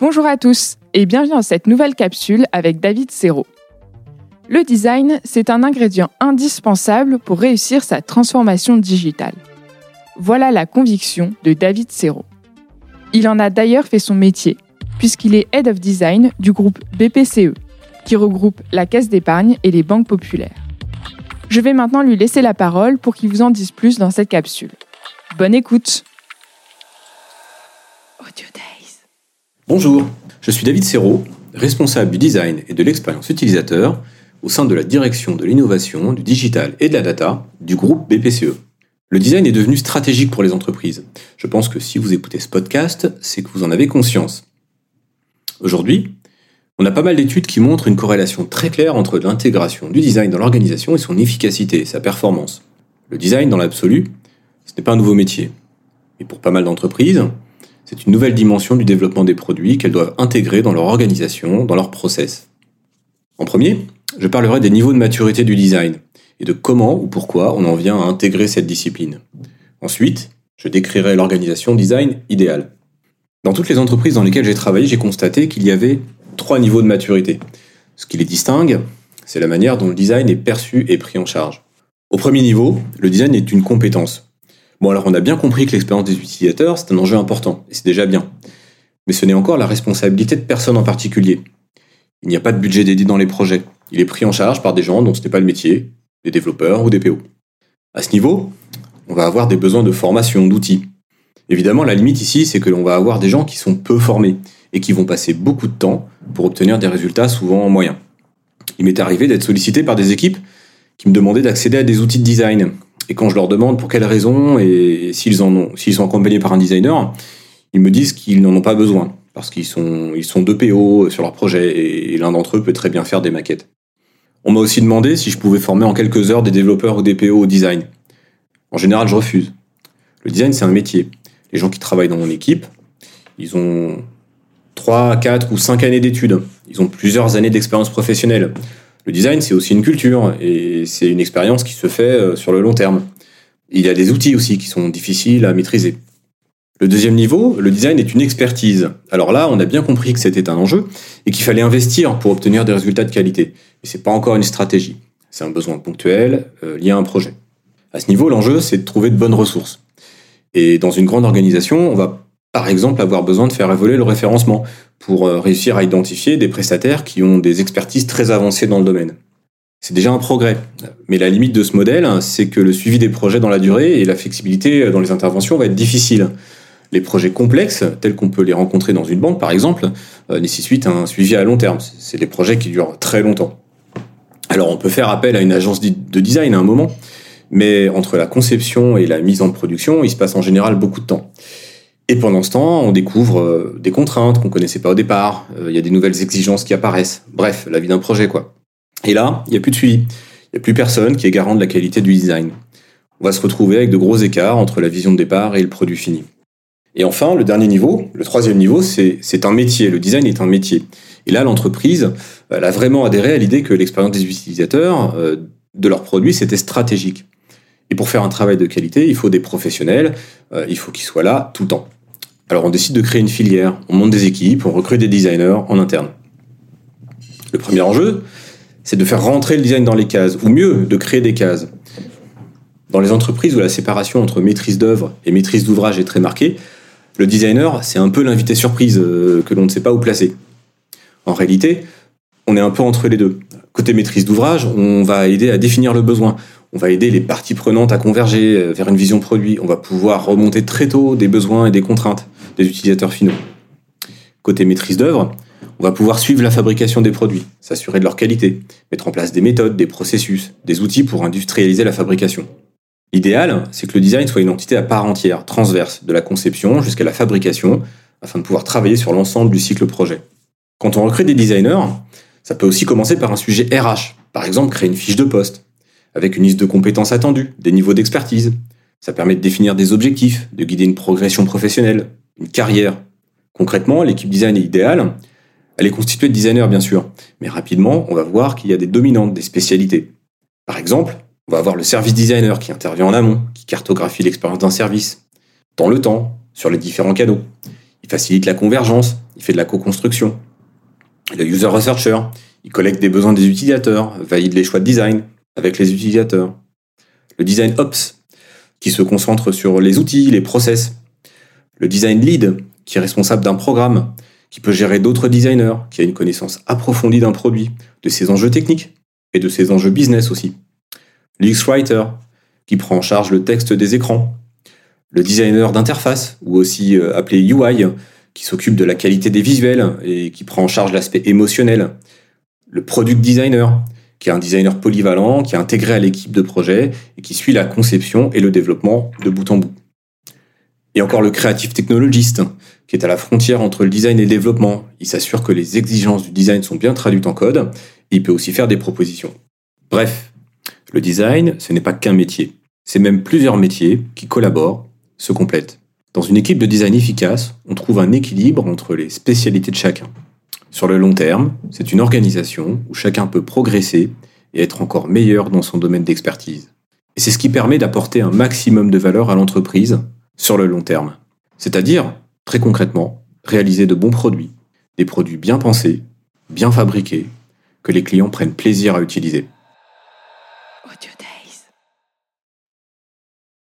Bonjour à tous et bienvenue dans cette nouvelle capsule avec David Serrault. Le design, c'est un ingrédient indispensable pour réussir sa transformation digitale. Voilà la conviction de David Serrault. Il en a d'ailleurs fait son métier, puisqu'il est Head of Design du groupe BPCE, qui regroupe la Caisse d'épargne et les banques populaires. Je vais maintenant lui laisser la parole pour qu'il vous en dise plus dans cette capsule. Bonne écoute Bonjour, je suis David Serrault, responsable du design et de l'expérience utilisateur au sein de la direction de l'innovation, du digital et de la data du groupe BPCE. Le design est devenu stratégique pour les entreprises. Je pense que si vous écoutez ce podcast, c'est que vous en avez conscience. Aujourd'hui, on a pas mal d'études qui montrent une corrélation très claire entre l'intégration du design dans l'organisation et son efficacité, sa performance. Le design, dans l'absolu, ce n'est pas un nouveau métier. Et pour pas mal d'entreprises, c'est une nouvelle dimension du développement des produits qu'elles doivent intégrer dans leur organisation, dans leur process. En premier, je parlerai des niveaux de maturité du design et de comment ou pourquoi on en vient à intégrer cette discipline. Ensuite, je décrirai l'organisation design idéale. Dans toutes les entreprises dans lesquelles j'ai travaillé, j'ai constaté qu'il y avait trois niveaux de maturité. Ce qui les distingue, c'est la manière dont le design est perçu et pris en charge. Au premier niveau, le design est une compétence. Bon alors on a bien compris que l'expérience des utilisateurs, c'est un enjeu important, et c'est déjà bien. Mais ce n'est encore la responsabilité de personne en particulier. Il n'y a pas de budget dédié dans les projets. Il est pris en charge par des gens dont ce n'est pas le métier, des développeurs ou des PO. À ce niveau, on va avoir des besoins de formation, d'outils. Évidemment, la limite ici, c'est que l'on va avoir des gens qui sont peu formés et qui vont passer beaucoup de temps pour obtenir des résultats souvent moyens. Il m'est arrivé d'être sollicité par des équipes qui me demandaient d'accéder à des outils de design. Et quand je leur demande pour quelles raisons et s'ils sont accompagnés par un designer, ils me disent qu'ils n'en ont pas besoin parce qu'ils sont, ils sont deux PO sur leur projet et l'un d'entre eux peut très bien faire des maquettes. On m'a aussi demandé si je pouvais former en quelques heures des développeurs ou des PO au design. En général, je refuse. Le design, c'est un métier. Les gens qui travaillent dans mon équipe, ils ont 3, 4 ou 5 années d'études. Ils ont plusieurs années d'expérience professionnelle. Le design, c'est aussi une culture et c'est une expérience qui se fait euh, sur le long terme. Il y a des outils aussi qui sont difficiles à maîtriser. Le deuxième niveau, le design est une expertise. Alors là, on a bien compris que c'était un enjeu et qu'il fallait investir pour obtenir des résultats de qualité. Mais c'est pas encore une stratégie. C'est un besoin ponctuel euh, lié à un projet. À ce niveau, l'enjeu, c'est de trouver de bonnes ressources. Et dans une grande organisation, on va par exemple avoir besoin de faire évoluer le référencement pour euh, réussir à identifier des prestataires qui ont des expertises très avancées dans le domaine. C'est déjà un progrès. Mais la limite de ce modèle, c'est que le suivi des projets dans la durée et la flexibilité dans les interventions va être difficile. Les projets complexes, tels qu'on peut les rencontrer dans une banque par exemple, euh, nécessitent un suivi à long terme. C'est des projets qui durent très longtemps. Alors on peut faire appel à une agence de design à un moment, mais entre la conception et la mise en production, il se passe en général beaucoup de temps. Et pendant ce temps, on découvre euh, des contraintes qu'on connaissait pas au départ. Euh, il y a des nouvelles exigences qui apparaissent. Bref, la vie d'un projet, quoi. Et là, il n'y a plus de suivi. Il n'y a plus personne qui est garant de la qualité du design. On va se retrouver avec de gros écarts entre la vision de départ et le produit fini. Et enfin, le dernier niveau, le troisième niveau, c'est un métier. Le design est un métier. Et là, l'entreprise, elle a vraiment adhéré à l'idée que l'expérience des utilisateurs euh, de leurs produits, c'était stratégique. Et pour faire un travail de qualité, il faut des professionnels, il faut qu'ils soient là tout le temps. Alors on décide de créer une filière, on monte des équipes, on recrute des designers en interne. Le premier enjeu, c'est de faire rentrer le design dans les cases, ou mieux, de créer des cases. Dans les entreprises où la séparation entre maîtrise d'œuvre et maîtrise d'ouvrage est très marquée, le designer, c'est un peu l'invité surprise euh, que l'on ne sait pas où placer. En réalité, on est un peu entre les deux. Côté maîtrise d'ouvrage, on va aider à définir le besoin. On va aider les parties prenantes à converger euh, vers une vision produit. On va pouvoir remonter très tôt des besoins et des contraintes des utilisateurs finaux. Côté maîtrise d'œuvre, on va pouvoir suivre la fabrication des produits, s'assurer de leur qualité, mettre en place des méthodes, des processus, des outils pour industrialiser la fabrication. L'idéal, c'est que le design soit une entité à part entière, transverse, de la conception jusqu'à la fabrication, afin de pouvoir travailler sur l'ensemble du cycle projet. Quand on recrute des designers, ça peut aussi commencer par un sujet RH, par exemple créer une fiche de poste, avec une liste de compétences attendues, des niveaux d'expertise. Ça permet de définir des objectifs, de guider une progression professionnelle, une carrière. Concrètement, l'équipe design est idéale. Elle est constituée de designers, bien sûr. Mais rapidement, on va voir qu'il y a des dominantes, des spécialités. Par exemple, on va avoir le service designer qui intervient en amont, qui cartographie l'expérience d'un service, dans le temps, sur les différents canaux. Il facilite la convergence, il fait de la co-construction. Le user researcher, il collecte des besoins des utilisateurs, valide les choix de design avec les utilisateurs. Le design ops, qui se concentre sur les outils, les process. Le design lead, qui est responsable d'un programme, qui peut gérer d'autres designers, qui a une connaissance approfondie d'un produit, de ses enjeux techniques et de ses enjeux business aussi. L'UX writer, qui prend en charge le texte des écrans. Le designer d'interface, ou aussi euh, appelé UI, qui s'occupe de la qualité des visuels et qui prend en charge l'aspect émotionnel. Le product designer, qui est un designer polyvalent, qui est intégré à l'équipe de projet et qui suit la conception et le développement de bout en bout. Et encore le creative technologist, qui est à la frontière entre le design et le développement. Il s'assure que les exigences du design sont bien traduites en code, et il peut aussi faire des propositions. Bref, le design, ce n'est pas qu'un métier. C'est même plusieurs métiers qui collaborent, se complètent. Dans une équipe de design efficace, on trouve un équilibre entre les spécialités de chacun. Sur le long terme, c'est une organisation où chacun peut progresser et être encore meilleur dans son domaine d'expertise. Et c'est ce qui permet d'apporter un maximum de valeur à l'entreprise sur le long terme. C'est-à-dire, très concrètement, réaliser de bons produits, des produits bien pensés, bien fabriqués, que les clients prennent plaisir à utiliser. Oh,